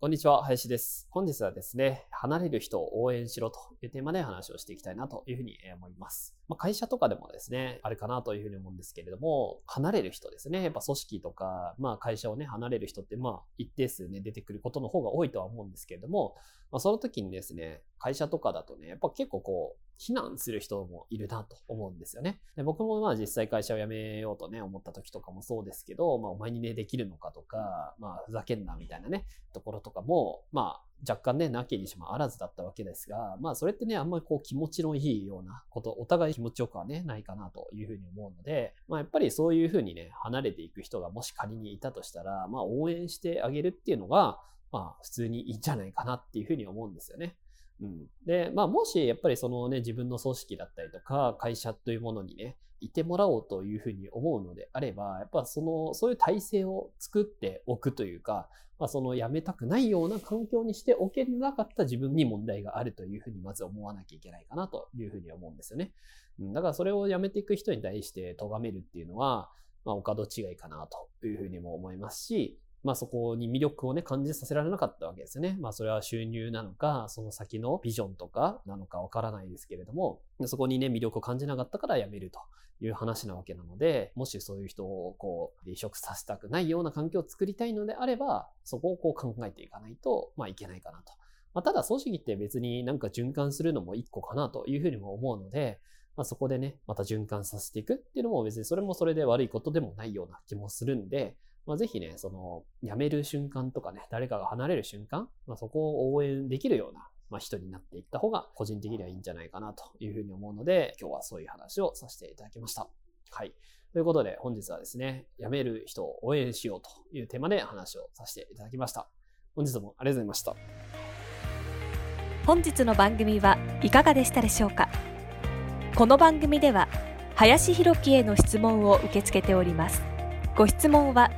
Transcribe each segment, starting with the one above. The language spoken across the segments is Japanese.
こんにちは、林です。本日はですね、離れる人を応援しろというテーマで話をしていきたいなというふうに思います。まあ、会社とかでもですね、あるかなというふうに思うんですけれども、離れる人ですね。やっぱ組織とか、まあ会社をね、離れる人って、まあ一定数ね、出てくることの方が多いとは思うんですけれども、まあその時にですね、会社とかだとね、やっぱ結構こう、非難する人もいるなと思うんですよね。で僕もまあ実際会社を辞めようとね、思った時とかもそうですけど、まあお前にね、できるのかとか、まあふざけんなみたいなね、ところとかも、まあ若干ね、なきにしもあらずだったわけですが、まあそれってね、あんまりこう気持ちのいいようなこと、お互い気持ちよくはね、ないかなというふうに思うので、まあやっぱりそういうふうにね、離れていく人がもし仮にいたとしたら、まあ応援してあげるっていうのが、まあ普通にいいんじゃないかなっていうふうに思うんですよね。うん。で、まあ、もしやっぱりそのね、自分の組織だったりとか、会社というものにね、いてもらおうというふうに思うのであれば、やっぱその、そういう体制を作っておくというか、まあ、その辞めたくないような環境にしておけなかった自分に問題があるというふうにまず思わなきゃいけないかなというふうに思うんですよね。うん、だからそれを辞めていく人に対して咎めるっていうのは、まあ、お門違いかなというふうにも思いますし、まあそこに魅力をね、感じさせられなかったわけですよね。まあそれは収入なのか、その先のビジョンとかなのかわからないですけれども、そこにね、魅力を感じなかったから辞めるという話なわけなので、もしそういう人をこう、離職させたくないような環境を作りたいのであれば、そこをこう考えていかないと、まあいけないかなと。まあただ組織って別になんか循環するのも一個かなというふうにも思うので、まあ、そこでね、また循環させていくっていうのも別にそれもそれで悪いことでもないような気もするんで、まあ、ぜひね、その、辞める瞬間とかね、誰かが離れる瞬間、まあ、そこを応援できるような、まあ、人になっていった方が、個人的にはいいんじゃないかなというふうに思うので、今日はそういう話をさせていただきました。はい。ということで、本日はですね、辞める人を応援しようというテーマで話をさせていただきました。本日もありがとうございました。本日の番組はいかがでしたでしょうか？この番組では、林博樹への質問を受け付けております。ご質問は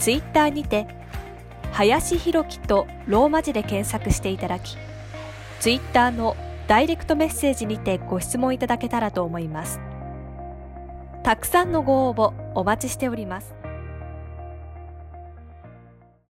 ツイッターにて、林弘樹とローマ字で検索していただき、ツイッターのダイレクトメッセージにてご質問いただけたらと思います。たくさんのご応募お待ちしております。